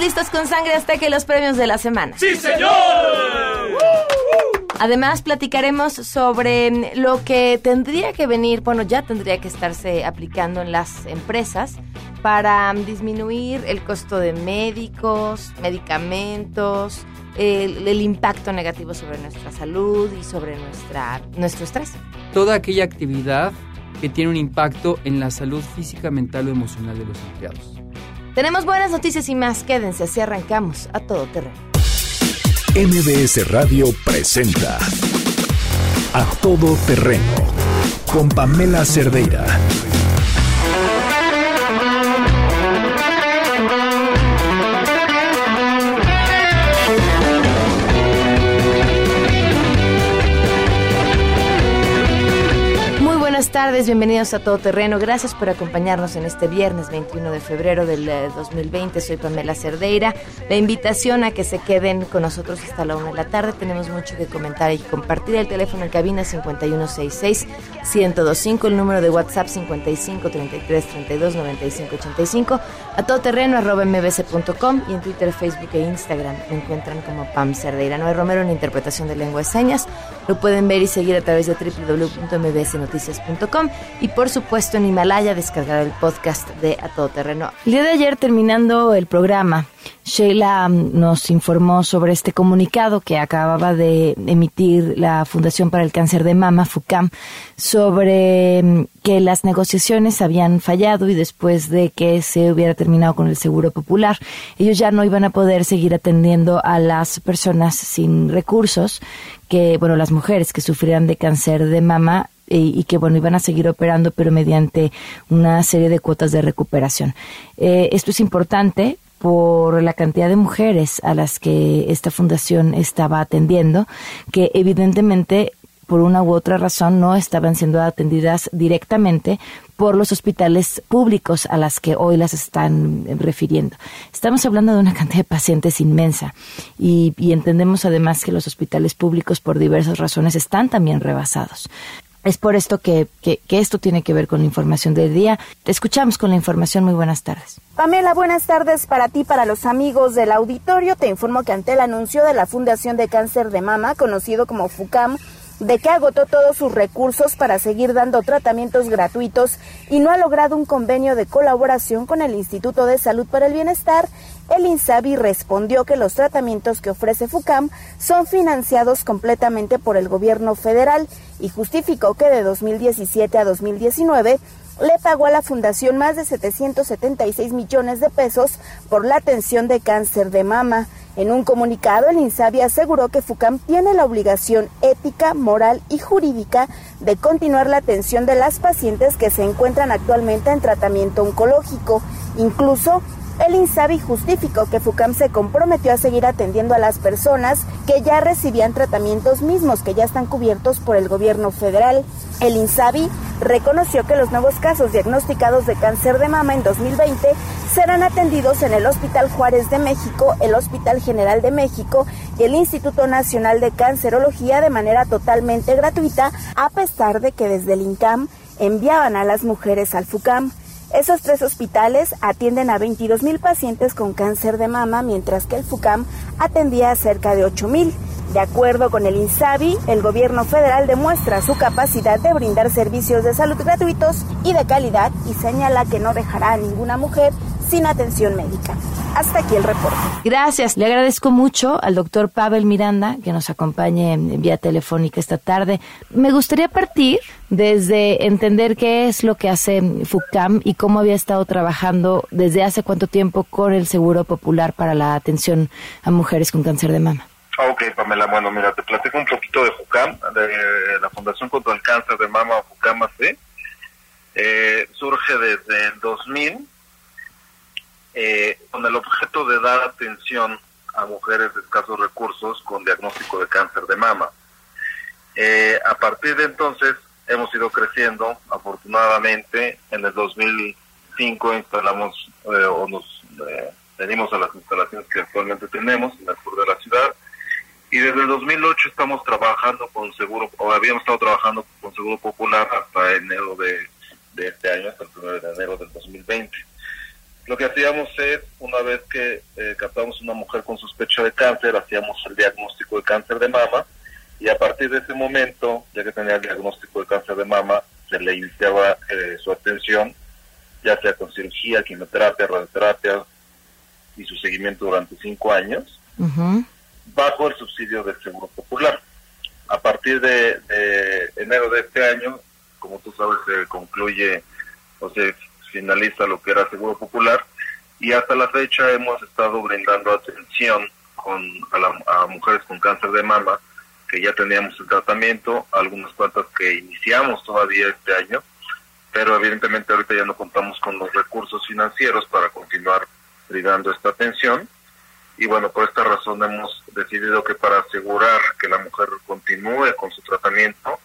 listos con Sangre Azteca y los premios de la semana. ¡Sí, señor! Además, platicaremos sobre lo que tendría que venir, bueno, ya tendría que estarse aplicando en las empresas para disminuir el costo de médicos, medicamentos, el, el impacto negativo sobre nuestra salud y sobre nuestra, nuestro estrés. Toda aquella actividad que tiene un impacto en la salud física, mental o emocional de los empleados. Tenemos buenas noticias y más. Quédense, así arrancamos a todo terreno. MBS Radio presenta A Todo Terreno con Pamela Cerdeira. Buenas tardes, bienvenidos a Todo Terreno. Gracias por acompañarnos en este viernes 21 de febrero del eh, 2020. Soy Pamela Cerdeira. La invitación a que se queden con nosotros hasta la una de la tarde. Tenemos mucho que comentar y compartir. El teléfono en cabina 5166-1025, el número de WhatsApp 5533329585, a todoterreno arroba mbc.com y en Twitter, Facebook e Instagram me encuentran como Pam Cerdeira. Noé Romero en interpretación de lengua de señas. Lo pueden ver y seguir a través de www.mbsnoticias.com y por supuesto en Himalaya descargar el podcast de A Todo Terreno. El día de ayer terminando el programa, Sheila nos informó sobre este comunicado que acababa de emitir la Fundación para el Cáncer de Mama, FUCAM, sobre mm, que las negociaciones habían fallado y después de que se hubiera terminado con el Seguro Popular, ellos ya no iban a poder seguir atendiendo a las personas sin recursos, que, bueno, las mujeres que sufrían de cáncer de mama y, y que bueno iban a seguir operando pero mediante una serie de cuotas de recuperación. Eh, esto es importante por la cantidad de mujeres a las que esta fundación estaba atendiendo, que evidentemente por una u otra razón no estaban siendo atendidas directamente por los hospitales públicos a las que hoy las están refiriendo. Estamos hablando de una cantidad de pacientes inmensa y entendemos además que los hospitales públicos por diversas razones están también rebasados. Es por esto que, que, que, esto tiene que ver con la información del día. Te escuchamos con la información. Muy buenas tardes. Pamela, buenas tardes para ti, para los amigos del auditorio. Te informo que ante el anuncio de la Fundación de Cáncer de Mama, conocido como FUCAM, de que agotó todos sus recursos para seguir dando tratamientos gratuitos y no ha logrado un convenio de colaboración con el Instituto de Salud para el Bienestar, el INSABI respondió que los tratamientos que ofrece FUCAM son financiados completamente por el gobierno federal y justificó que de 2017 a 2019 le pagó a la fundación más de 776 millones de pesos por la atención de cáncer de mama. En un comunicado, el INSABI aseguró que FUCAM tiene la obligación ética, moral y jurídica de continuar la atención de las pacientes que se encuentran actualmente en tratamiento oncológico. Incluso, el INSABI justificó que FUCAM se comprometió a seguir atendiendo a las personas que ya recibían tratamientos mismos que ya están cubiertos por el gobierno federal. El INSABI reconoció que los nuevos casos diagnosticados de cáncer de mama en 2020 serán atendidos en el Hospital Juárez de México, el Hospital General de México y el Instituto Nacional de Cancerología de manera totalmente gratuita, a pesar de que desde el INCAM enviaban a las mujeres al FUCAM. Esos tres hospitales atienden a 22 mil pacientes con cáncer de mama, mientras que el FUCAM atendía a cerca de 8 mil. De acuerdo con el INSABI, el gobierno federal demuestra su capacidad de brindar servicios de salud gratuitos y de calidad y señala que no dejará a ninguna mujer sin atención médica. Hasta aquí el reporte. Gracias. Le agradezco mucho al doctor Pavel Miranda que nos acompañe en vía telefónica esta tarde. Me gustaría partir desde entender qué es lo que hace FUCAM y cómo había estado trabajando desde hace cuánto tiempo con el Seguro Popular para la atención a mujeres con cáncer de mama. Ok, Pamela, bueno, mira, te platico un poquito de FUCAM, de la Fundación contra el Cáncer de Mama, FUCAM AC. Eh, surge desde el 2000 eh, con el objeto de dar atención a mujeres de escasos recursos con diagnóstico de cáncer de mama. Eh, a partir de entonces hemos ido creciendo, afortunadamente, en el 2005 instalamos eh, o nos eh, venimos a las instalaciones que actualmente tenemos en el sur de la ciudad y desde el 2008 estamos trabajando con Seguro, o habíamos estado trabajando con Seguro Popular hasta enero de, de este año, hasta el 1 de enero del 2020. Lo que hacíamos es, una vez que eh, captamos una mujer con sospecha de cáncer, hacíamos el diagnóstico de cáncer de mama y a partir de ese momento, ya que tenía el diagnóstico de cáncer de mama, se le iniciaba eh, su atención, ya sea con cirugía, quimioterapia, radioterapia y su seguimiento durante cinco años, bajo el subsidio del Seguro Popular. A partir de, de enero de este año, como tú sabes, se concluye o se finaliza lo que era Seguro Popular y hasta la fecha hemos estado brindando atención con a, mujeres con cáncer de mama que ya teníamos el tratamiento, algunas cuantas que iniciamos todavía este año, pero evidentemente ahorita ya no contamos con los recursos financieros para continuar brindando esta atención. Y bueno, por esta razón hemos decidido que para asegurar que la mujer continúe con su tratamiento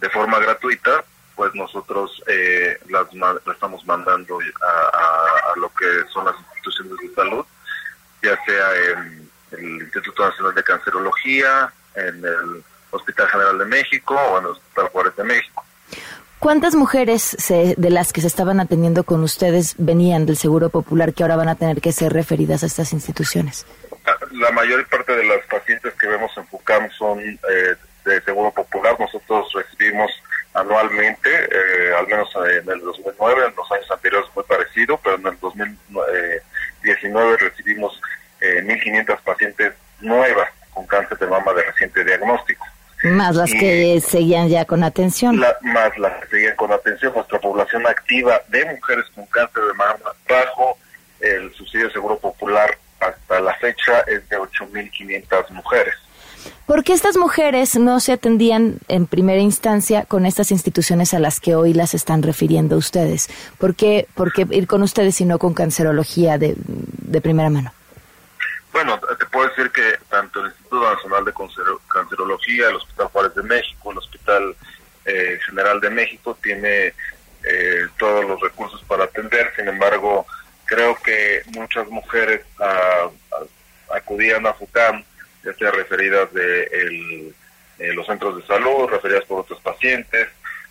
de forma gratuita, pues nosotros eh, las, estamos mandando a, a, lo que son las instituciones de salud, ya sea en el Instituto Nacional de Cancerología, en el Hospital General de México o en el Hospital Juárez de México. ¿Cuántas mujeres de las que se estaban atendiendo con ustedes venían del Seguro Popular que ahora van a tener que ser referidas a estas instituciones? La mayor parte de las pacientes que vemos en FUCAM son eh, de Seguro Popular. Nosotros recibimos anualmente, eh, al menos en el 2009, en los años anteriores muy parecido, pero en el 2019 recibimos eh, 1.500 pacientes nuevas con cáncer de mama de reciente diagnóstico. Más las que seguían ya con atención. más las que seguían con atención. Nuestra población activa de mujeres con cáncer de mama bajo el subsidio de seguro popular hasta la fecha es de 8.500 mujeres. ¿Por qué estas mujeres no se atendían en primera instancia con estas instituciones a las que hoy las están refiriendo ustedes? ¿Por qué, ir con ustedes y no con cancerología de, primera mano? Bueno, te puedo decir que tanto el Instituto Nacional de Cancerología, el Hospital Juárez de México, el Hospital eh, General de México tiene eh, todos los recursos para atender. Sin embargo, creo que muchas mujeres ah, ah, acudían a FUCAM ya sea referidas de eh, los centros de salud, referidas por otros pacientes,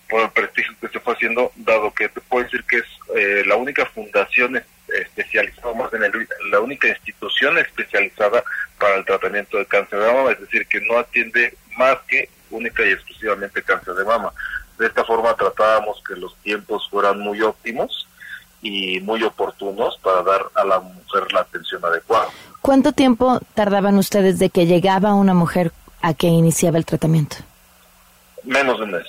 por el prestigio que se fue haciendo, dado que te puedo decir que es eh, la única fundación especializada, más bien la única institución especializada para el tratamiento de cáncer de mama, es decir, que no atiende más que única y exclusivamente cáncer de mama. De esta forma tratábamos que los tiempos fueran muy óptimos y muy oportunos para dar a la mujer la atención adecuada. ¿Cuánto tiempo tardaban ustedes de que llegaba una mujer a que iniciaba el tratamiento? Menos de un mes.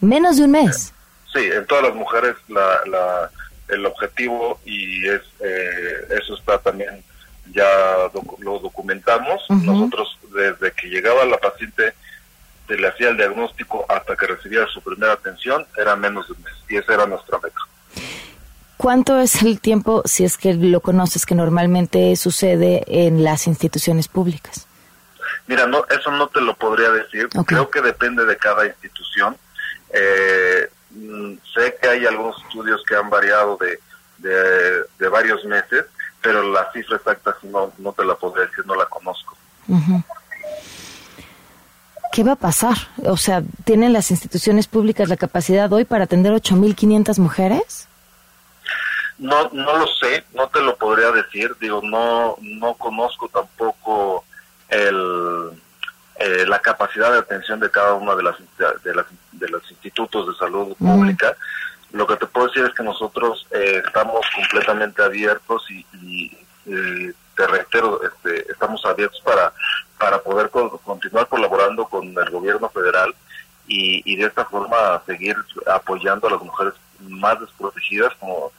¿Menos de un mes? Sí, en todas las mujeres la, el objetivo y es eh, eso está también ya lo documentamos. Nosotros desde que llegaba la paciente se le hacía el diagnóstico hasta que recibía su primera atención era menos de un mes y esa era nuestra meta. ¿Cuánto es el tiempo, si es que lo conoces, que normalmente sucede en las instituciones públicas? Mira, no, eso no te lo podría decir. Creo que depende de cada institución. Eh, mm, sé que hay algunos estudios que han variado de, de, varios meses, pero la cifra exacta no, no te la podría decir, no la conozco. ¿Qué va a pasar? O sea, ¿tienen las instituciones públicas la capacidad hoy para atender 8.500 mujeres? No, no lo sé, no te lo podría decir, digo, no, no conozco tampoco el, eh, la capacidad de atención de cada una de las de, las, de los institutos de salud pública. Lo que te puedo decir es que nosotros eh, estamos completamente abiertos y, te reitero, este, estamos abiertos para, para poder continuar colaborando con el gobierno federal y, y de esta forma seguir apoyando a las mujeres más desprotegidas como,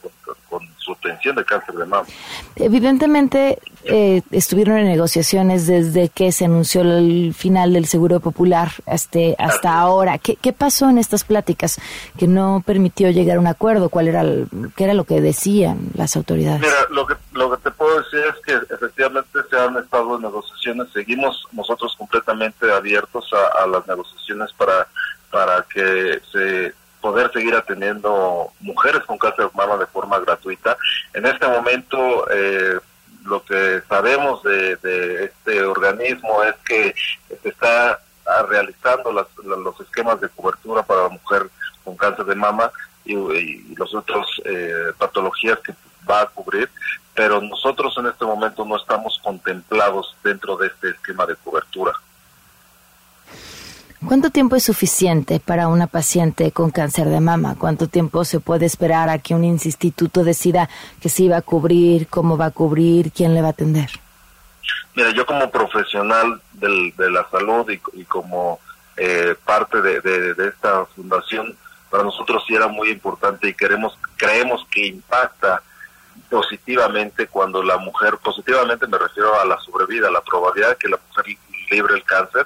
con, su atención de cáncer de mama. Evidentemente eh, estuvieron en negociaciones desde que se anunció el final del Seguro Popular este, hasta ahora. ¿Qué, ¿Qué, pasó en estas pláticas que no permitió llegar a un acuerdo? ¿Cuál era, qué era lo que decían las autoridades? Mira, lo que, lo que te puedo decir es que seguimos nosotros completamente abiertos a, a, las negociaciones para, para que se poder seguir atendiendo mujeres con cáncer de mama de forma gratuita. En este momento, eh, lo que sabemos de, de, este organismo es que se está realizando las, los esquemas de cobertura para la mujer con cáncer de mama y, y los otros eh, patologías que va a cubrir, pero nosotros en este momento no estamos contemplados dentro de este esquema de cobertura. ¿Cuánto tiempo es suficiente para una paciente con cáncer de mama? ¿Cuánto tiempo se puede esperar a que un instituto decida que sí va a cubrir, cómo va a cubrir, quién le va a atender? Mira, yo como profesional del, de la salud y, como eh, parte de, de, de, esta fundación, para nosotros sí era muy importante y queremos, creemos que impacta positivamente cuando la mujer, positivamente me refiero a la sobrevida, la probabilidad de que la mujer libre el cáncer,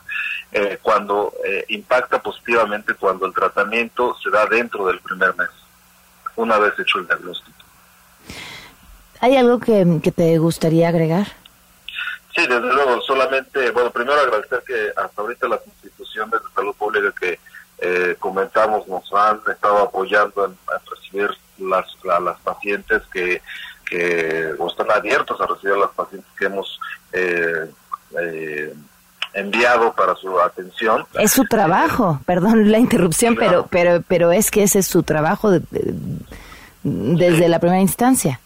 eh, cuando eh, impacta positivamente cuando el tratamiento se da dentro del primer mes, una vez hecho el diagnóstico. ¿Hay algo que, que te gustaría agregar? Sí, desde luego, solamente, bueno, primero agradecer que hasta ahorita las instituciones de salud pública que eh, comentamos nos han estado apoyando en, en recibir las, a las pacientes que, que o están abiertos a recibir a las pacientes que hemos eh, eh, enviado para su atención. Es su trabajo, perdón la interrupción, claro. pero pero pero es que ese es su trabajo de, de, desde sí. la primera instancia.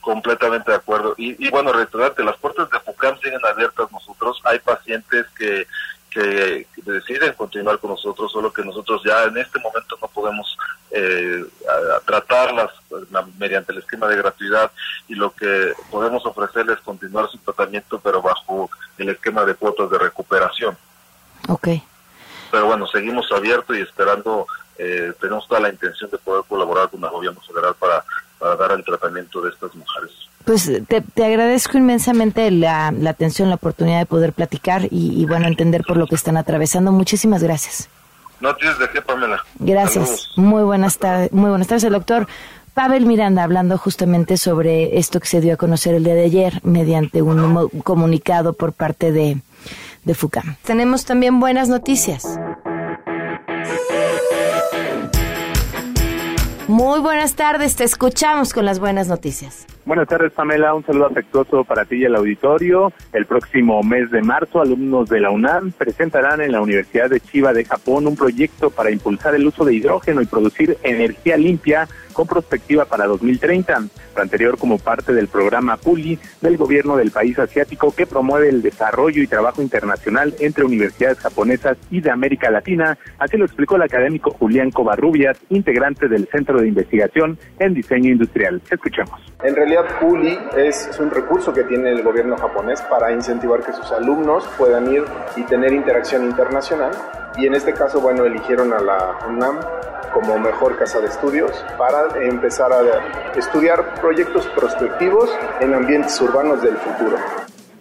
Completamente de acuerdo. Y, y bueno, recordarte, las puertas de FUCAM siguen abiertas nosotros. Hay pacientes que que deciden continuar con nosotros, solo que nosotros ya en este momento no podemos eh, a, a tratarlas mediante el esquema de gratuidad y lo que podemos ofrecerles es continuar su tratamiento, pero bajo el esquema de cuotas de recuperación. Ok. Pero bueno, seguimos abiertos y esperando, eh, tenemos toda la intención de poder colaborar con el gobierno federal para, para dar el tratamiento de estas mujeres. Pues te, te agradezco inmensamente la, la, atención, la oportunidad de poder platicar y, y, bueno, entender por lo que están atravesando. Muchísimas gracias. No tienes de qué, Pamela. Gracias. Saludos. Muy buenas tardes. Muy buenas tardes, el doctor Pavel Miranda, hablando justamente sobre esto que se dio a conocer el día de ayer mediante un comunicado por parte de, de FUCAM. Tenemos también buenas noticias. Muy buenas tardes, te escuchamos con las buenas noticias. Buenas tardes, Pamela. Un saludo afectuoso para ti y el auditorio. El próximo mes de marzo, alumnos de la UNAM presentarán en la Universidad de Chiba de Japón un proyecto para impulsar el uso de hidrógeno y producir energía limpia con perspectiva para 2030, lo anterior como parte del programa PULI del gobierno del país asiático que promueve el desarrollo y trabajo internacional entre universidades japonesas y de América Latina, así lo explicó el académico Julián Covarrubias, integrante del Centro de Investigación en Diseño Industrial. Escuchemos. En realidad, PULI es, es un recurso que tiene el gobierno japonés para incentivar que sus alumnos puedan ir y tener interacción internacional y en este caso, bueno, eligieron a la UNAM como mejor casa de estudios para empezar a estudiar proyectos prospectivos en ambientes urbanos del futuro.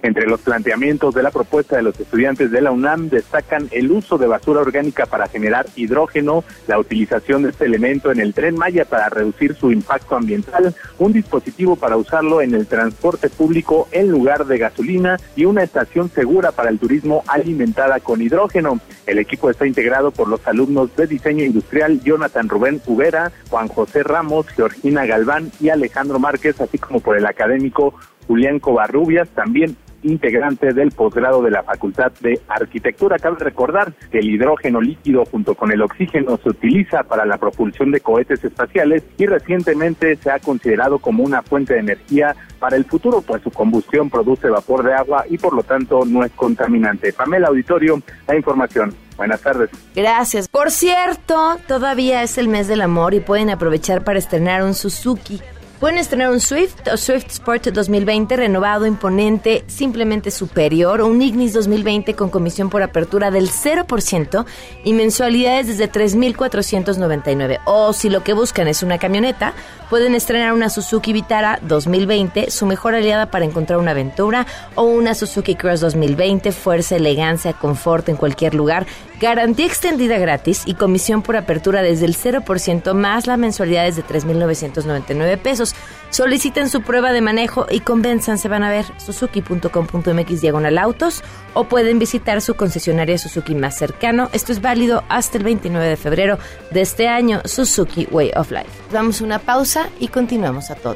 Entre los planteamientos de la propuesta de los estudiantes de la UNAM destacan el uso de basura orgánica para generar hidrógeno, la utilización de este elemento en el tren Maya para reducir su impacto ambiental, un dispositivo para usarlo en el transporte público en lugar de gasolina y una estación segura para el turismo alimentada con hidrógeno. El equipo está integrado por los alumnos de diseño industrial Jonathan Rubén Ubera, Juan José Ramos, Georgina Galván y Alejandro Márquez, así como por el académico Julián Covarrubias, también integrante del posgrado de la Facultad de Arquitectura. Cabe recordar que el hidrógeno líquido junto con el oxígeno se utiliza para la propulsión de cohetes espaciales y recientemente se ha considerado como una fuente de energía para el futuro, pues su combustión produce vapor de agua y por lo tanto no es contaminante. Pamela Auditorio, la información. Buenas tardes. Gracias. Por cierto, todavía es el mes del amor y pueden aprovechar para estrenar un Suzuki. Pueden estrenar un Swift o Swift Sport 2020 renovado, imponente, simplemente superior, o un Ignis 2020 con comisión por apertura del 0% y mensualidades desde 3.499. O si lo que buscan es una camioneta, pueden estrenar una Suzuki Vitara 2020, su mejor aliada para encontrar una aventura, o una Suzuki Cross 2020, fuerza, elegancia, confort en cualquier lugar garantía extendida gratis y comisión por apertura desde el 0% más la mensualidad es de 3.999 pesos. Soliciten su prueba de manejo y convenzan, van a ver suzuki.com.mx diagonal autos o pueden visitar su concesionaria Suzuki más cercano. Esto es válido hasta el 29 de febrero de este año, Suzuki Way of Life. Vamos a una pausa y continuamos a todo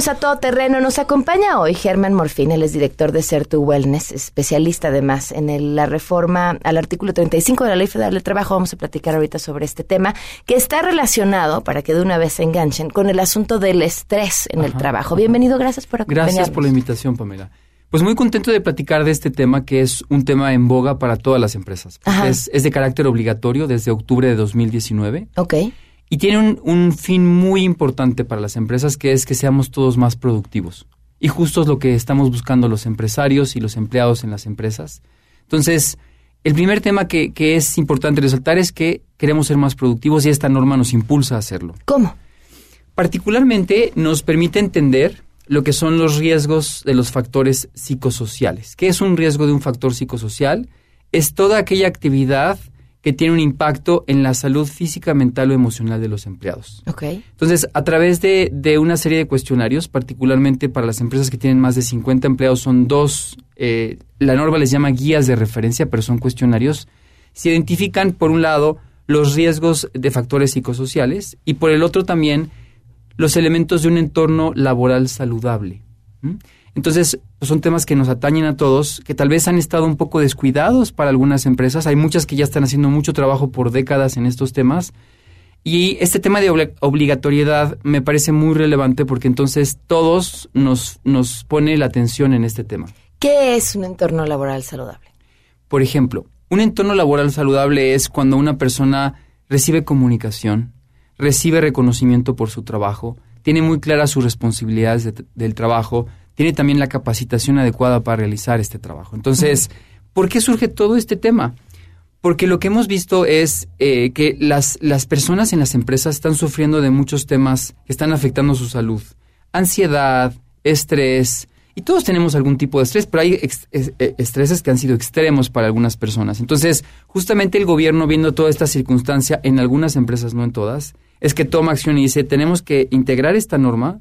Continuamos a todo terreno. Nos acompaña hoy Germán Morfín, él es director de Certu Wellness, especialista además en la reforma al artículo 35 de la Ley Federal del Trabajo. Vamos a platicar ahorita sobre este tema que está relacionado, para que de una vez se enganchen, con el asunto del estrés en el trabajo. Bienvenido, gracias por acompañarnos. Gracias por la invitación, Pamela. Pues muy contento de platicar de este tema que es un tema en boga para todas las empresas. Es, es de carácter obligatorio desde octubre de 2019. Ok. Y tiene un, fin muy importante para las empresas, que es que seamos todos más productivos. Y justo es lo que estamos buscando los empresarios y los empleados en las empresas. Entonces, el primer tema que, que es importante resaltar es que queremos ser más productivos y esta norma nos impulsa a hacerlo. ¿Cómo? Particularmente nos permite entender lo que son los riesgos de los factores psicosociales. ¿Qué es un riesgo de un factor psicosocial? Es toda aquella actividad que tiene un impacto en la salud física, mental o emocional de los empleados. Okay. Entonces, a través de, de, una serie de cuestionarios, particularmente para las empresas que tienen más de 50 empleados, son dos, eh, la norma les llama guías de referencia, pero son cuestionarios, se identifican, por un lado, los riesgos de factores psicosociales y por el otro también los elementos de un entorno laboral saludable. Entonces, pues, son temas que nos atañen a todos, que tal vez han estado un poco descuidados para algunas empresas. Hay muchas que ya están haciendo mucho trabajo por décadas en estos temas. Y este tema de obligatoriedad me parece muy relevante porque entonces todos nos, nos pone la atención en este tema. ¿Qué es un entorno laboral saludable? Por ejemplo, un entorno laboral saludable es cuando una persona recibe comunicación, recibe reconocimiento por su trabajo, tiene muy claras sus responsabilidades del trabajo, tiene también la capacitación adecuada para realizar este trabajo. Entonces, ¿por qué surge todo este tema? Porque lo que hemos visto es eh, que las, las personas en las empresas están sufriendo de muchos temas que están afectando su salud. Ansiedad, estrés, y todos tenemos algún tipo de estrés, pero hay eh, estreses que han sido extremos para algunas personas. Entonces, justamente el gobierno, viendo toda esta circunstancia, en algunas empresas, no en todas, es que toma acción y dice, tenemos que integrar esta norma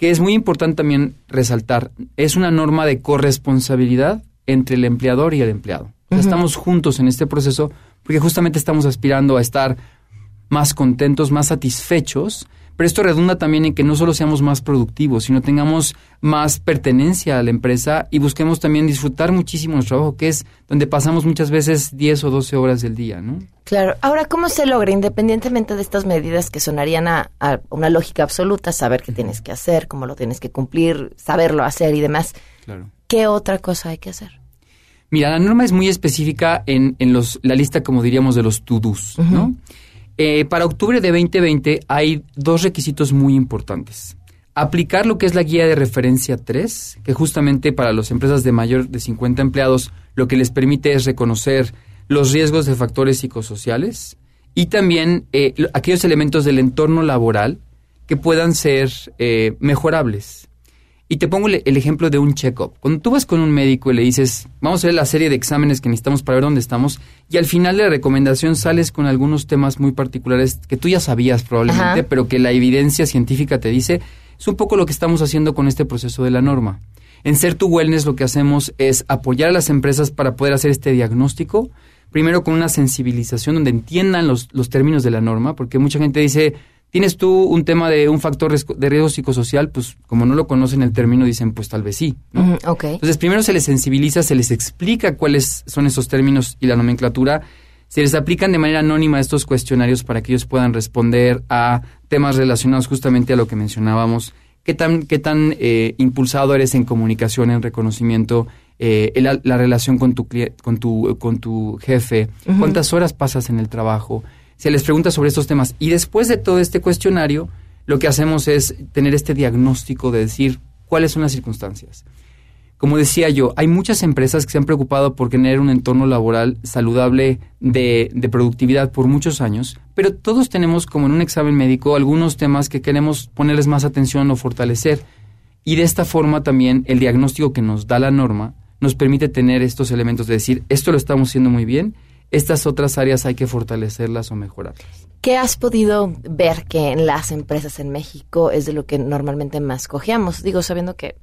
que es muy importante también resaltar, es una norma de corresponsabilidad entre el empleador y el empleado. Estamos juntos en este proceso porque justamente estamos aspirando a estar más contentos, más satisfechos pero esto redunda también en que no solo seamos más productivos, sino tengamos más pertenencia a la empresa y busquemos también disfrutar muchísimo nuestro trabajo, que es donde pasamos muchas veces 10 o 12 horas del día, ¿no? Claro. Ahora, ¿cómo se logra, independientemente de estas medidas que sonarían a, una lógica absoluta, saber qué tienes que hacer, cómo lo tienes que cumplir, saberlo hacer y demás? Claro. ¿Qué otra cosa hay que hacer? Mira, la norma es muy específica en, en los, la lista, como diríamos, de los to-dos, ¿no? Eh, para octubre de 2020 hay dos requisitos muy importantes. Aplicar lo que es la guía de referencia 3, que justamente para las empresas de mayor de 50 empleados lo que les permite es reconocer los riesgos de factores psicosociales y también eh, aquellos elementos del entorno laboral que puedan ser eh, mejorables. Y te pongo el, el ejemplo de un check-up. Cuando tú vas con un médico y le dices, vamos a ver la serie de exámenes que necesitamos para ver dónde estamos, y al final de la recomendación sales con algunos temas muy particulares que tú ya sabías probablemente, Ajá. pero que la evidencia científica te dice, es un poco lo que estamos haciendo con este proceso de la norma. En Ser Tu Wellness lo que hacemos es apoyar a las empresas para poder hacer este diagnóstico, primero con una sensibilización donde entiendan los, los términos de la norma, porque mucha gente dice, ¿tienes tú un tema de un factor de riesgo psicosocial? Pues como no lo conocen el término, dicen, pues tal vez sí. Entonces, primero se les sensibiliza, se les explica cuáles son esos términos y la nomenclatura. Se les aplican de manera anónima estos cuestionarios para que ellos puedan responder a temas relacionados justamente a lo que mencionábamos. ¿Qué tan, qué tan eh, impulsado eres en comunicación, en reconocimiento, eh, el- la, relación con tu, con tu, con tu jefe? ¿Cuántas horas pasas en el trabajo? Se les pregunta sobre estos temas. Y después de todo este cuestionario, lo que hacemos es tener este diagnóstico de decir cuáles son las circunstancias. Como decía yo, hay muchas empresas que se han preocupado por tener un entorno laboral saludable de, de productividad por muchos años, pero todos tenemos, como en un examen médico, algunos temas que queremos ponerles más atención o fortalecer. Y de esta forma también el diagnóstico que nos da la norma nos permite tener estos elementos de decir, esto lo estamos haciendo muy bien, estas otras áreas hay que fortalecerlas o mejorarlas. ¿Qué has podido ver que en las empresas en México es de lo que normalmente más cojeamos? Digo, sabiendo que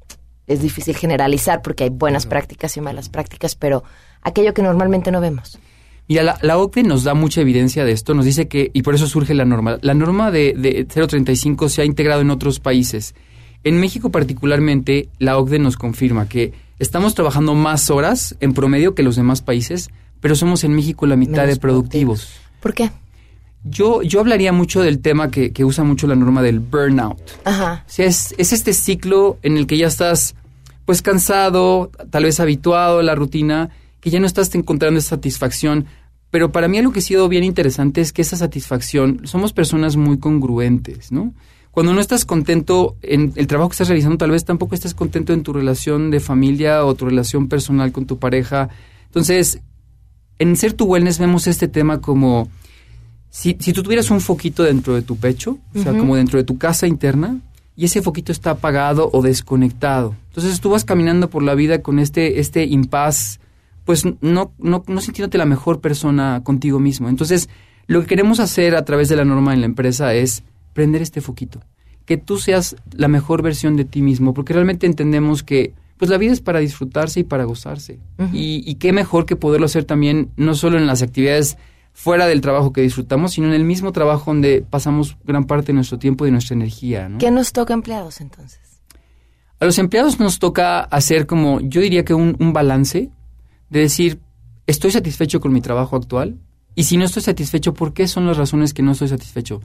es difícil generalizar porque hay buenas prácticas y malas prácticas, pero aquello que normalmente no vemos. Mira, la, la OCDE nos da mucha evidencia de esto, nos dice que, y por eso surge la norma, la norma de, de 035 se ha integrado en otros países. En México particularmente, la OCDE nos confirma que estamos trabajando más horas en promedio que los demás países, pero somos en México la mitad Menos de productivos. ¿Por qué? Yo, yo hablaría mucho del tema que, que usa mucho la norma del burnout. Ajá. O sea, es, es este ciclo en el que ya estás pues cansado, tal vez habituado a la rutina, que ya no estás encontrando esa satisfacción. Pero para mí algo que ha sido bien interesante es que esa satisfacción, somos personas muy congruentes, ¿no? Cuando no estás contento en el trabajo que estás realizando, tal vez tampoco estás contento en tu relación de familia o tu relación personal con tu pareja. Entonces, en Ser Tu Wellness vemos este tema como si, si tú tuvieras un foquito dentro de tu pecho, o sea, como dentro de tu casa interna, y ese foquito está apagado o desconectado. Entonces tú vas caminando por la vida con este, este impas, pues no, no, no sintiéndote la mejor persona contigo mismo. Entonces, lo que queremos hacer a través de la norma en la empresa es prender este foquito. Que tú seas la mejor versión de ti mismo, porque realmente entendemos que pues la vida es para disfrutarse y para gozarse. Y, y qué mejor que poderlo hacer también, no solo en las actividades fuera del trabajo que disfrutamos, sino en el mismo trabajo donde pasamos gran parte de nuestro tiempo y de nuestra energía. ¿no? ¿Qué nos toca empleados entonces? A los empleados nos toca hacer como, yo diría que un, un balance de decir, estoy satisfecho con mi trabajo actual y si no estoy satisfecho, ¿por qué son las razones que no estoy satisfecho?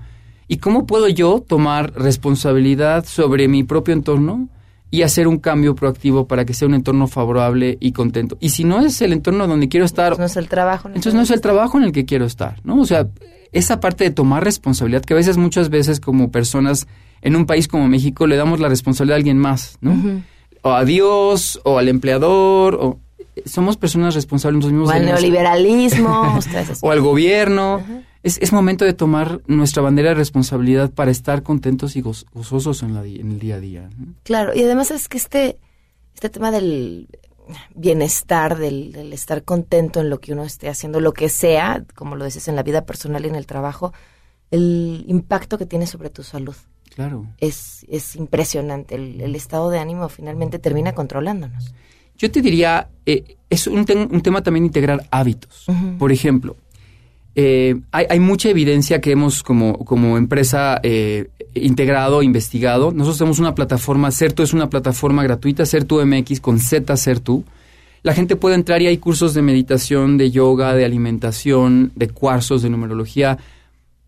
¿Y cómo puedo yo tomar responsabilidad sobre mi propio entorno y hacer un cambio proactivo para que sea un entorno favorable y contento? Y si no es el entorno donde quiero estar, No es el trabajo. entonces no es el trabajo en el que quiero estar, ¿no? O sea, esa parte de tomar responsabilidad, que a veces, muchas veces como personas en un país como México le damos la responsabilidad a alguien más, ¿no? O a Dios, o al empleador, o somos personas responsables nosotros mismos. O al neoliberalismo. o al gobierno. Es, es momento de tomar nuestra bandera de responsabilidad para estar contentos y goz- gozosos en, la en el día a día. Claro, y además es que este, este tema del bienestar, del, del estar contento en lo que uno esté haciendo, lo que sea, como lo dices en la vida personal y en el trabajo, el impacto que tiene sobre tu salud Claro. es, es impresionante. El, el estado de ánimo finalmente termina controlándonos. Yo te diría, eh, es un, un tema también integrar hábitos. Por ejemplo, eh, hay, hay mucha evidencia que hemos como, como empresa eh, integrado, investigado. Nosotros tenemos una plataforma, Certu es una plataforma gratuita, Certu MX con Z Certu. La gente puede entrar y hay cursos de meditación, de yoga, de alimentación, de cuarzos, de numerología.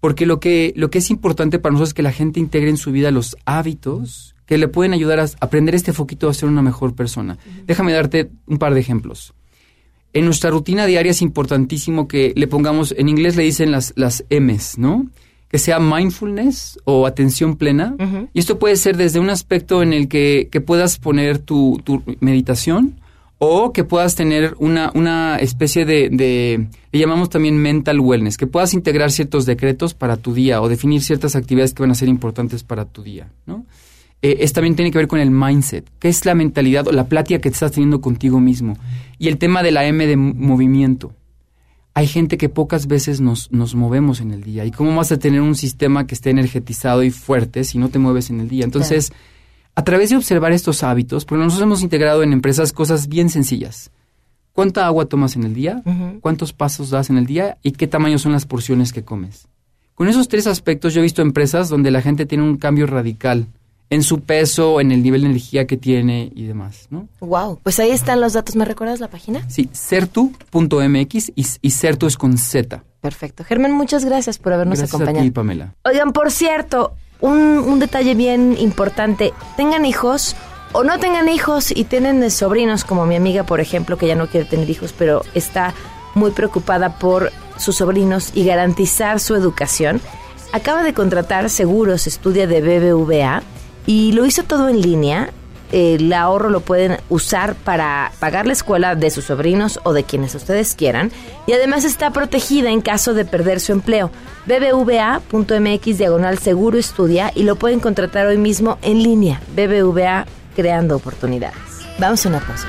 Porque lo que, lo que es importante para nosotros es que la gente integre en su vida los hábitos que le pueden ayudar a aprender este foquito a ser una mejor persona. Déjame darte un par de ejemplos. En nuestra rutina diaria es importantísimo que le pongamos, en inglés le dicen las, las M's, ¿no? Que sea mindfulness o atención plena. Y esto puede ser desde un aspecto en el que, que puedas poner tu, tu meditación o que puedas tener una, una especie de, de, le llamamos también mental wellness, que puedas integrar ciertos decretos para tu día o definir ciertas actividades que van a ser importantes para tu día, ¿no? eh, es, también tiene que ver con el mindset, que es la mentalidad o la plática que estás teniendo contigo mismo. Y el tema de la M de movimiento. Hay gente que pocas veces nos, nos movemos en el día. ¿Y cómo vas a tener un sistema que esté energetizado y fuerte si no te mueves en el día? Entonces, a través de observar estos hábitos, porque nosotros hemos integrado en empresas cosas bien sencillas. ¿Cuánta agua tomas en el día? ¿Cuántos pasos das en el día? ¿Y qué tamaño son las porciones que comes? Con esos tres aspectos yo he visto empresas donde la gente tiene un cambio radical en su peso, en el nivel de energía que tiene y demás, ¿no? Wow, pues ahí están los datos. ¿Me recuerdas la página? Sí, certu.mx y, y certu es con Z. Perfecto. Germán, muchas gracias por habernos Gracias acompañado. a ti, Pamela. Oigan, por cierto, un, un detalle bien importante. Tengan hijos o no tengan hijos y tienen sobrinos, como mi amiga, por ejemplo, que ya no quiere tener hijos, pero está muy preocupada por sus sobrinos y garantizar su educación. Acaba de contratar seguros, estudia de BBVA y lo hizo todo en línea. El ahorro lo pueden usar para pagar la escuela de sus sobrinos o de quienes ustedes quieran. Y además está protegida en caso de perder su empleo. bbva.mx diagonal seguro estudia y lo pueden contratar hoy mismo en línea. BBVA creando oportunidades. Vamos a una pausa.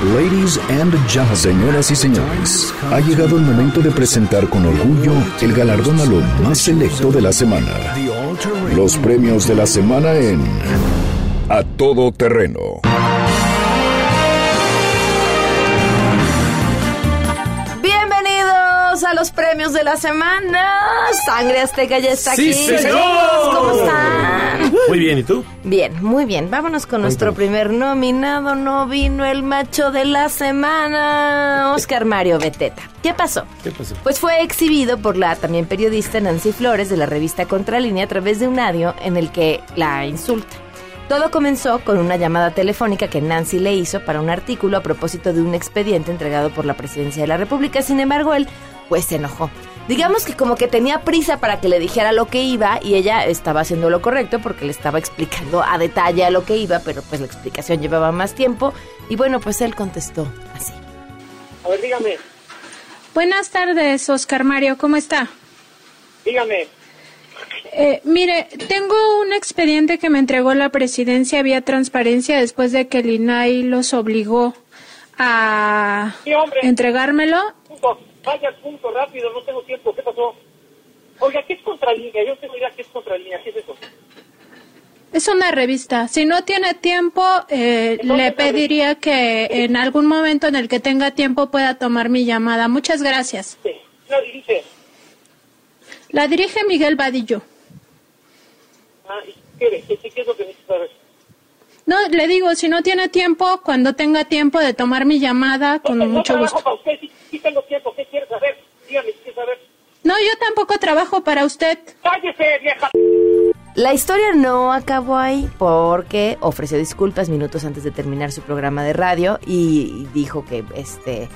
Ladies and gentlemen, señoras y señores, ha llegado el momento de presentar con orgullo el galardón a lo más selecto de la semana. Los premios de la semana en A todo terreno. Bienvenidos a los premios de la semana. Sangre Azteca ya está Sí, aquí. señor. Señores, ¿Cómo están? Muy bien, ¿y tú? Bien, muy bien. Vámonos con nuestro primer nominado. No vino el macho de la semana, Oscar Mario Beteta. ¿Qué pasó? ¿Qué pasó? Pues fue exhibido por la también periodista Nancy Flores de la revista Contralínea a través de un audio en el que la insulta. Todo comenzó con una llamada telefónica que Nancy le hizo para un artículo a propósito de un expediente entregado por la presidencia de la República. Sin embargo, él pues se enojó. Digamos que como que tenía prisa para que le dijera lo que iba y ella estaba haciendo lo correcto porque le estaba explicando a detalle a lo que iba, pero pues la explicación llevaba más tiempo y bueno, pues él contestó así. A ver, dígame, Buenas tardes, Oscar Mario, ¿cómo está? dígame. Eh, mire, tengo un expediente que me entregó la presidencia vía transparencia después de que el INAI los obligó a Sí, hombre. entregármelo. Vaya, punto, rápido, no tengo tiempo. ¿Qué pasó? Oiga, ¿qué es contralínea? Yo tengo idea qué es contralínea. ¿Qué es eso? Es una revista. Si no tiene tiempo, eh, ¿Dónde le pediría que en algún momento en el que tenga tiempo pueda tomar mi llamada. Muchas gracias. Sí. No, dirige. La dirige Miguel Vadillo. Ah, ¿y qué, qué, qué, qué es lo que saber? No, le digo, si no tiene tiempo, cuando tenga tiempo de tomar mi llamada, con no, mucho gusto. para usted, sí, sí tengo tiempo. Dígame, ¿qué quiere saber? No, yo tampoco trabajo para usted. ¡Cállese, vieja! La historia no acabó ahí porque ofreció disculpas minutos antes de terminar su programa de radio y dijo que este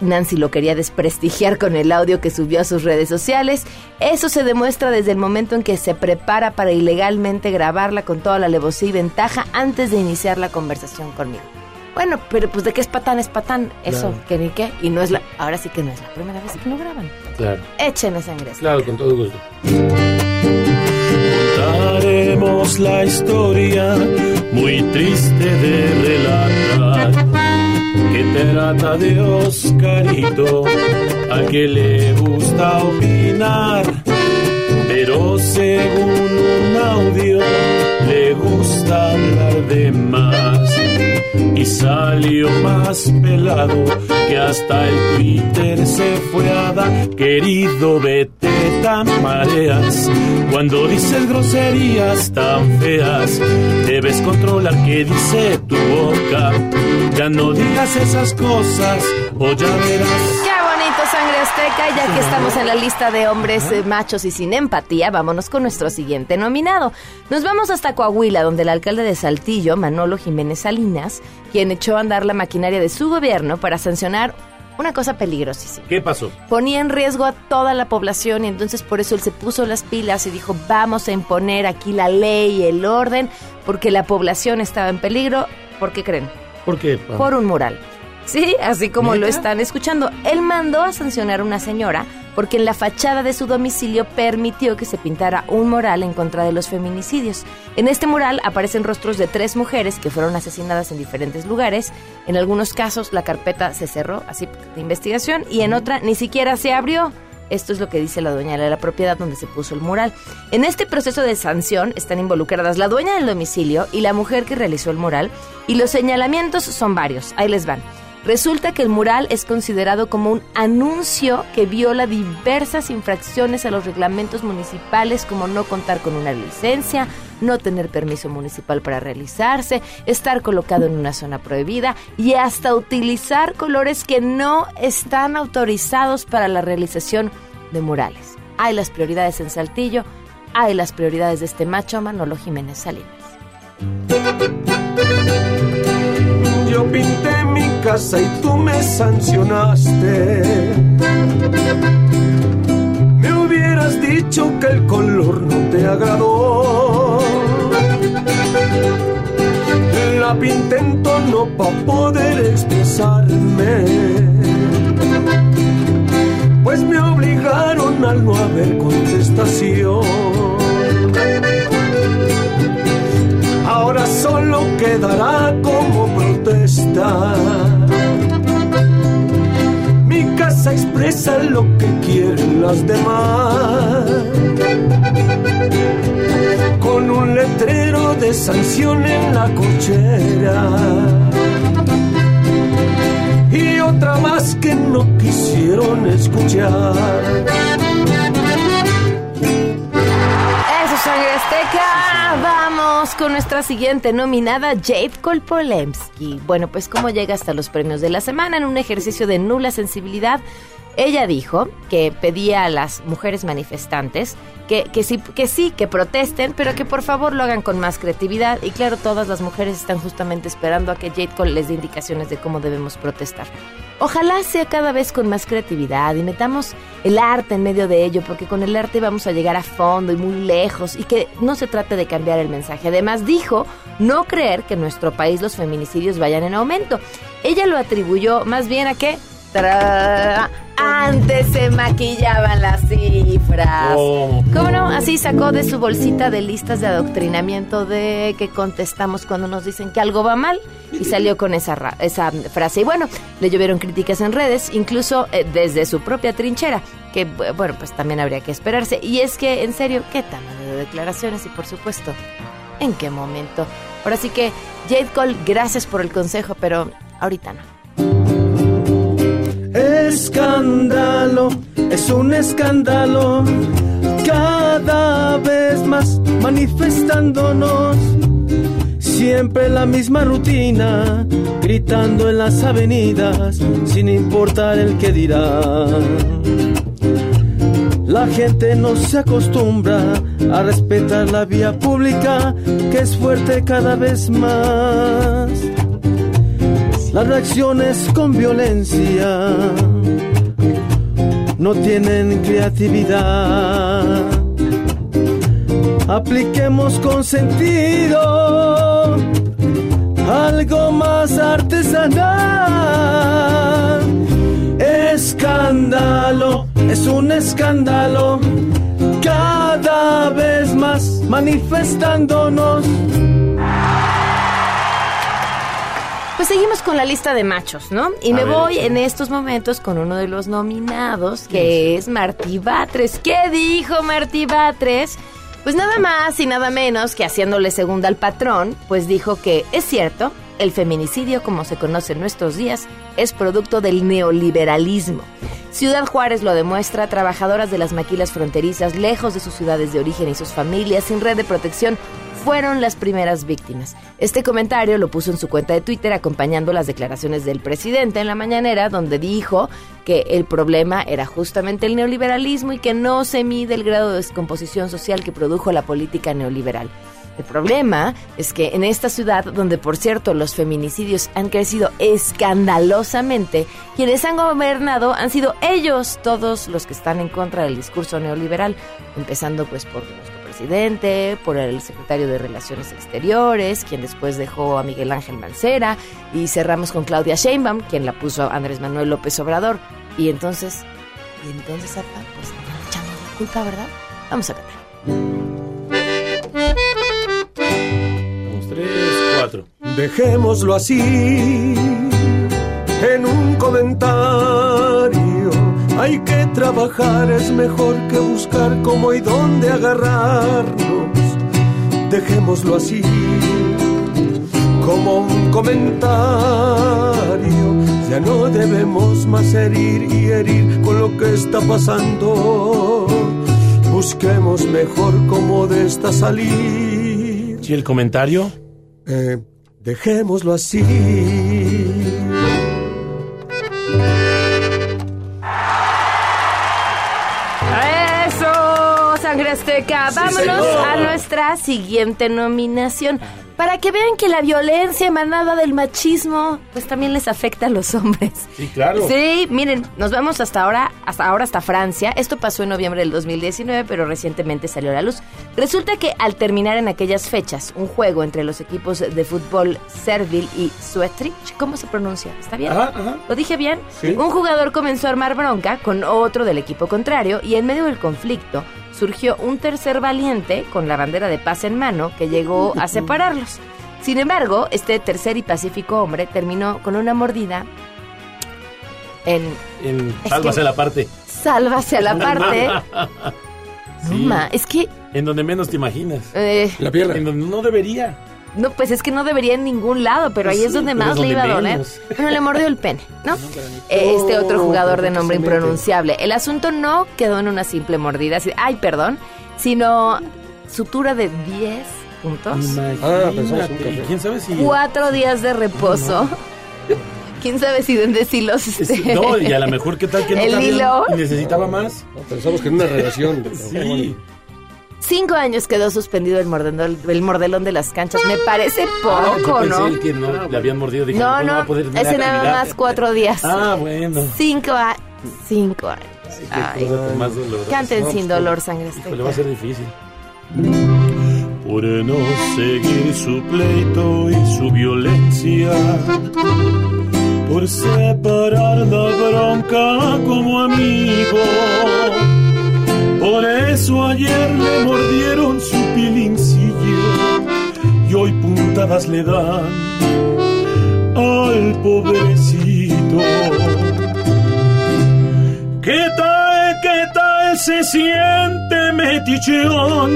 Nancy lo quería desprestigiar con el audio que subió a sus redes sociales. Eso se demuestra desde el momento en que se prepara para ilegalmente grabarla con toda la alevosía y ventaja antes de iniciar la conversación conmigo. Bueno, pero pues de qué es patán es patán, eso Claro. que ni qué y no es la ahora sí que no es la primera vez que lo graban. Claro, Échenle sangre. claro, con todo gusto. Contaremos la historia muy triste de relatar que trata de Oscarito al que le gusta opinar, pero según un audio le gusta hablar de más. y salió más pelado que hasta el Twitter se fue a dar. Querido, vete tan mareas cuando dices groserías tan feas. Debes controlar qué dice tu boca. Ya no digas esas cosas o ya verás. Sangre azteca, ya que estamos en la lista de hombres eh, machos y sin empatía, vámonos con nuestro siguiente nominado. Nos vamos hasta Coahuila, donde el alcalde de Saltillo, Manolo Jiménez Salinas, quien echó a andar la maquinaria de su gobierno para sancionar una cosa peligrosísima. ¿Qué pasó? Ponía en riesgo a toda la población y entonces por eso él se puso las pilas y dijo, vamos a imponer aquí la ley y el orden, porque la población estaba en peligro. ¿Por qué creen? ¿Por qué? por un mural. Sí, así como lo están escuchando. Él mandó a sancionar a una señora porque en la fachada de su domicilio permitió que se pintara un mural en contra de los feminicidios. En este mural aparecen rostros de tres mujeres que fueron asesinadas en diferentes lugares. En algunos casos la carpeta se cerró, así de investigación, y en otra ni siquiera se abrió. Esto es lo que dice la dueña de la propiedad donde se puso el mural. En este proceso de sanción están involucradas la dueña del domicilio y la mujer que realizó el mural, y los señalamientos son varios. Ahí les van. Resulta que el mural es considerado como un anuncio que viola diversas infracciones a los reglamentos municipales como no contar con una licencia, no tener permiso municipal para realizarse, estar colocado en una zona prohibida y hasta utilizar colores que no están autorizados para la realización de murales. Hay las prioridades en Saltillo, hay las prioridades de este macho Manolo Jiménez Salinas. Yo pinté mi casa y tú me sancionaste. Me hubieras dicho que el color no te agradó. La pinté en tono para poder expresarme. Pues me obligaron al no haber contestación. Ahora solo quedará como protesta. Mi casa expresa lo que quieren las demás. Con un letrero de sanción en la cochera. Y otra más que no quisieron escuchar. Con nuestra siguiente nominada, Jade Kolpolemsky. Bueno, pues cómo llega hasta los premios de la semana en un ejercicio de nula sensibilidad. Ella dijo que pedía a las mujeres manifestantes que, que, sí, que sí, que protesten, pero que por favor lo hagan con más creatividad. Y claro, todas las mujeres están justamente esperando a que Jade Cole les dé indicaciones de cómo debemos protestar. Ojalá sea cada vez con más creatividad y metamos el arte en medio de ello, porque con el arte vamos a llegar a fondo y muy lejos y que no se trate de cambiar el mensaje. Además dijo no creer que en nuestro país los feminicidios vayan en aumento. Ella lo atribuyó más bien a que tra- antes se maquillaban las cifras. Oh. ¿Cómo no? Así sacó de su bolsita de listas de adoctrinamiento de que contestamos cuando nos dicen que algo va mal y salió con esa, ra- esa frase. Y bueno, le llovieron críticas en redes, incluso eh, desde su propia trinchera, que bu- bueno, pues también habría que esperarse. Y es que, en serio, ¿qué tamaño de declaraciones? Y por supuesto, ¿en qué momento? Ahora sí que, Jade Cole, gracias por el consejo, pero ahorita no. Escándalo, es un escándalo. Cada vez más manifestándonos. Siempre la misma rutina, gritando en las avenidas, sin importar el que dirá. La gente no se acostumbra a respetar la vía pública, que es fuerte cada vez más. Las reacciones con violencia no tienen creatividad. Apliquemos con sentido algo más artesanal. Escándalo, es un escándalo. Cada vez más manifestándonos. Seguimos con la lista de machos, ¿no? Y A me ver, voy en estos momentos con uno de los nominados, que es Martí Batres. ¿Qué dijo Martí Batres? Pues nada más y nada menos que haciéndole segunda al patrón, pues dijo que es cierto el feminicidio, como se conoce en nuestros días, es producto del neoliberalismo. Ciudad Juárez lo demuestra, trabajadoras de las maquilas fronterizas, lejos de sus ciudades de origen y sus familias, sin red de protección, fueron las primeras víctimas. Este comentario lo puso en su cuenta de Twitter acompañando las declaraciones del presidente en la mañanera, donde dijo que el problema era justamente el neoliberalismo y que no se mide el grado de descomposición social que produjo la política neoliberal. El problema es que en esta ciudad, donde por cierto los feminicidios han crecido escandalosamente, quienes han gobernado han sido ellos todos los que están en contra del discurso neoliberal, empezando pues por nuestro presidente, por el secretario de Relaciones Exteriores, quien después dejó a Miguel Ángel Mancera, y cerramos con Claudia Sheinbaum, quien la puso a Andrés Manuel López Obrador. Y entonces, y entonces, apa, pues le echamos la culpa, ¿verdad? Vamos a cantar. Vamos, tres, cuatro. Dejémoslo así en un comentario. Hay que trabajar, es mejor que buscar cómo y dónde agarrarnos. Dejémoslo así como un comentario. Ya no debemos más herir y herir con lo que está pasando. Busquemos mejor cómo de esta salir. ¿Y el comentario? Eh, dejémoslo así. Sangre Azteca. Vámonos señor. a nuestra siguiente nominación. Para que vean que la violencia emanada del machismo, pues también les afecta a los hombres. Sí, claro. Sí, miren, nos vamos hasta ahora, hasta ahora hasta Francia. Esto pasó en noviembre del 2019, pero recientemente salió a la luz. Resulta que al terminar en aquellas fechas un juego entre los equipos de fútbol Serville y Suetrich, ¿cómo se pronuncia? ¿Está bien? Ajá, ajá. ¿Lo dije bien? Sí. Un jugador comenzó a armar bronca con otro del equipo contrario y en medio del conflicto surgió un tercer valiente con la bandera de paz en mano que llegó a separarlos. Sin embargo, este tercer y pacífico hombre terminó con una mordida en En Sálvase que- la parte. Sálvase a la parte. Ma, es que En donde menos te imaginas. eh, La pierna. En donde no debería. No, pues es que no debería en ningún lado, pero ahí Pues es sí, donde más es le iba a doler. Bueno, le mordió el pene, ¿no? Eh, Este otro jugador de nombre impronunciable. El asunto no quedó en una simple mordida, así, ay, perdón, sino sutura de 10 puntos, Ah, café. ¿Quién sabe si.? cuatro días de reposo. ¿Quién sabe si de si los este, No, y a lo mejor, ¿qué tal que no El hilo. necesitaba más? pensamos que en una relación. Sí. Cinco años quedó suspendido el mordelón, el mordelón de las canchas. Me parece Ah, yo poco, pensé ¿no? que no le habían mordido. Dije, No, va no, a poder tener ese nada más cuatro días. Ah, bueno. Cinco, a- cinco años. Ay. Más. Canten No, sin pues, dolor, sangre híjole, va a ser difícil. Por no seguir su pleito y su violencia. Por separar la bronca como amigo. Por eso ayer le mordieron su pilincillo y hoy puntadas le dan al pobrecito. ¿Qué tal, qué tal se siente metichón?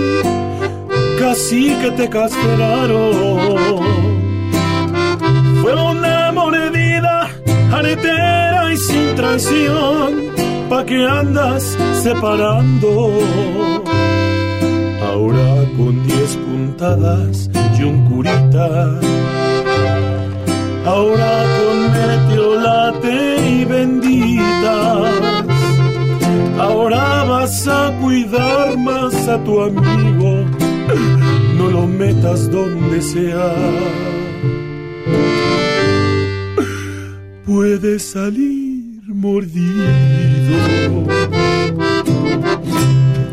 Casi que te castraron. Fue una mordida aretera y sin traición. ¿Pa' que andas separando? Ahora con diez puntadas y un curita. Ahora con metiolate y benditas. Ahora vas a cuidar más a tu amigo. No lo metas donde sea. Puede salir mordido.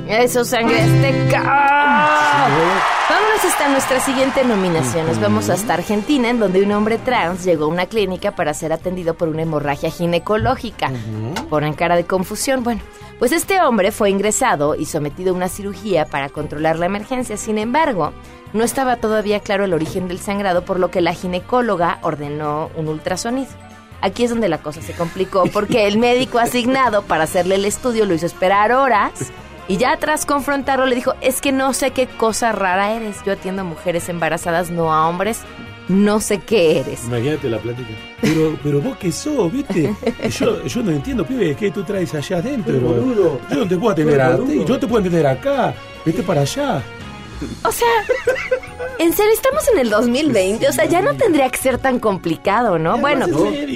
Eso, sangre azteca. Vámonos hasta nuestra siguiente nominación. Nos vamos hasta Argentina, en donde un hombre trans llegó a una clínica para ser atendido por una hemorragia ginecológica. Ponen cara de confusión. Bueno, pues este hombre fue ingresado y sometido a una cirugía para controlar la emergencia. Sin embargo, no estaba todavía claro el origen del sangrado, por lo que la ginecóloga ordenó un ultrasonido. Aquí es donde la cosa se complicó, porque el médico asignado para hacerle el estudio lo hizo esperar horas y ya tras confrontarlo le dijo, es que no sé qué cosa rara eres, yo atiendo a mujeres embarazadas, no a hombres. no sé qué eres. Imagínate la plática. Pero, pero vos qué sos, ¿viste? Yo, yo no entiendo, pibe, ¿qué tú traes allá adentro? Yo no te puedo atender a ti, yo te puedo atender acá. Vete para allá. O sea, en serio, estamos en el 2020. O sea, ya no tendría que ser tan complicado, ¿no? Bueno,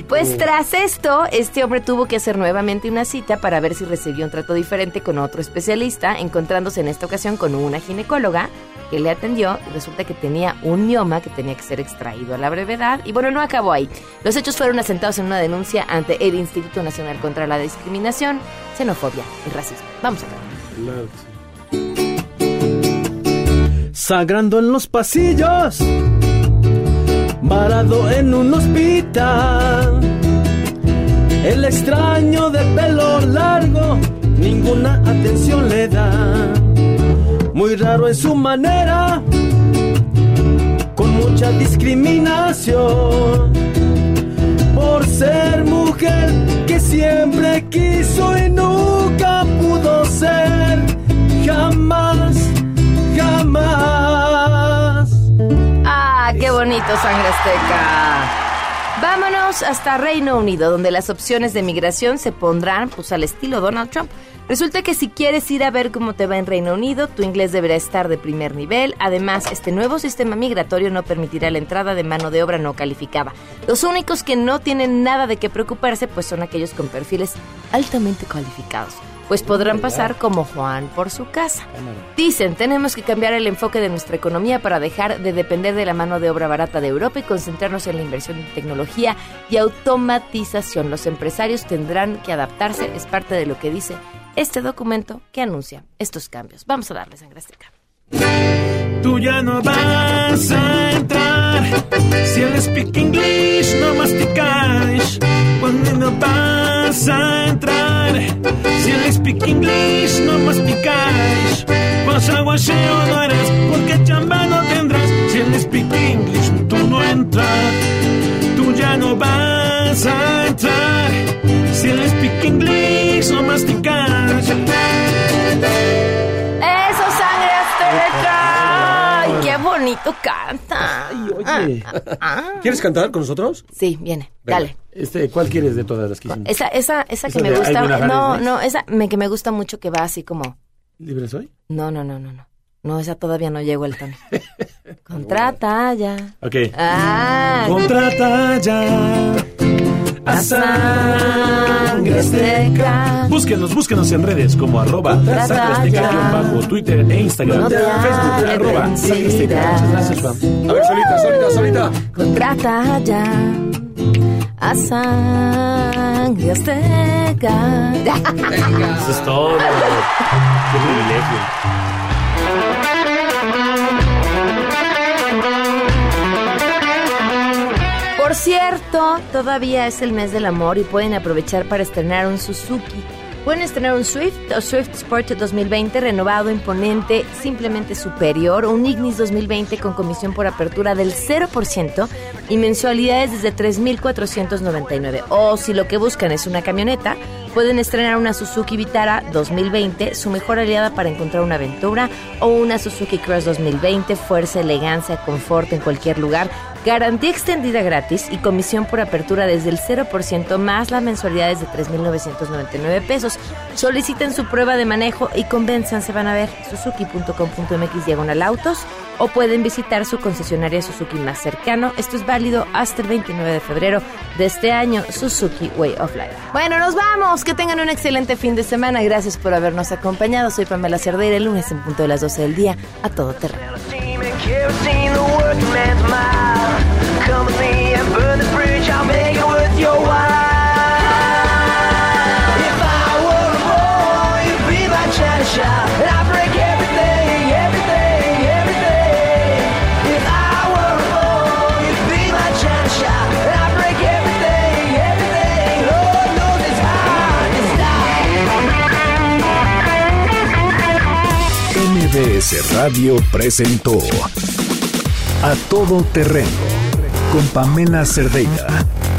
pues tras esto, este hombre tuvo que hacer nuevamente una cita para ver si recibió un trato diferente con otro especialista, encontrándose en esta ocasión con una ginecóloga que le atendió y resulta que tenía un mioma que tenía que ser extraído a la brevedad. Y bueno, no acabó ahí. Los hechos fueron asentados en una denuncia ante el Instituto Nacional contra la Discriminación, Xenofobia y Racismo. Vamos a ver. Sagrando en los pasillos, varado en un hospital. El extraño de pelo largo, ninguna atención le da. Muy raro en su manera, con mucha discriminación. Por ser mujer que siempre quiso y nunca pudo ser. Jamás, Ah, qué bonito, sangre azteca. Vámonos hasta Reino Unido, donde las opciones de migración se pondrán pues al estilo Donald Trump. Resulta que si quieres ir a ver cómo te va en Reino Unido, tu inglés deberá estar de primer nivel. Además, este nuevo sistema migratorio no permitirá la entrada de mano de obra no calificada. Los únicos que no tienen nada de qué preocuparse pues son aquellos con perfiles altamente calificados, pues podrán pasar como Juan por su casa. Dicen, tenemos que cambiar el enfoque de nuestra economía para dejar de depender de la mano de obra barata de Europa y concentrarnos en la inversión en tecnología y automatización. Los empresarios tendrán que adaptarse, es parte de lo que dice este documento que anuncia estos cambios. Vamos a darle sangre. Tú ya no vas a entrar si el speak English no masticas. Cuando no vas a entrar si el speak English no masticas. Guasaguaseo no eres porque chamba no tendrás si el speak English tú no entras. Tú ya no vas a entrar si el speak English no masticas. Canta! Oye, Ah, ¿quieres cantar con nosotros? Sí, viene, Venga. dale. Este, ¿Cuál quieres de todas las que hicimos? Esa, esa, esa que me gusta. No, ¿no? no, esa me, que me gusta mucho que va así como. ¿Libre soy? No, no, no, no, no. No, esa todavía no llegó el tono. Contrata ya. Ok. Ah. Contrata ya a sangre azteca. Búsquenos, búsquenos en redes como arroba sangre azteca, ya. guion bajo, Twitter e Instagram, No Facebook, arroba sangre azteca. Muchas gracias, Juan. A ver, solita, solita, solita. Contrata ya a sangre azteca. Eso es todo. Qué privilegio. Por cierto, todavía es el mes del amor y pueden aprovechar para estrenar un Suzuki. Pueden estrenar un Swift o Swift Sport 2020 renovado, imponente, simplemente superior, un Ignis 2020 con comisión por apertura del 0% y mensualidades desde 3.499. O si lo que buscan es una camioneta, pueden estrenar una Suzuki Vitara 2020, su mejor aliada para encontrar una aventura, o una Suzuki Cross 2020, fuerza, elegancia, confort en cualquier lugar, garantía extendida gratis y comisión por apertura desde el 0% más las mensualidades de 3.999 pesos. Soliciten su prueba de manejo y convenzanse, van a ver suzuki.com.mx diagonal autos o pueden visitar su concesionaria Suzuki más cercano. Esto es válido hasta el 29 de febrero de este año, Suzuki Way of Life. Bueno, nos vamos. Que tengan un excelente fin de semana. Gracias por habernos acompañado. Soy Pamela Cerdeira, el lunes en punto de las 12 del día, a todo terreno. MBS Radio presentó A Todo Terreno con Pamela Cerdeira,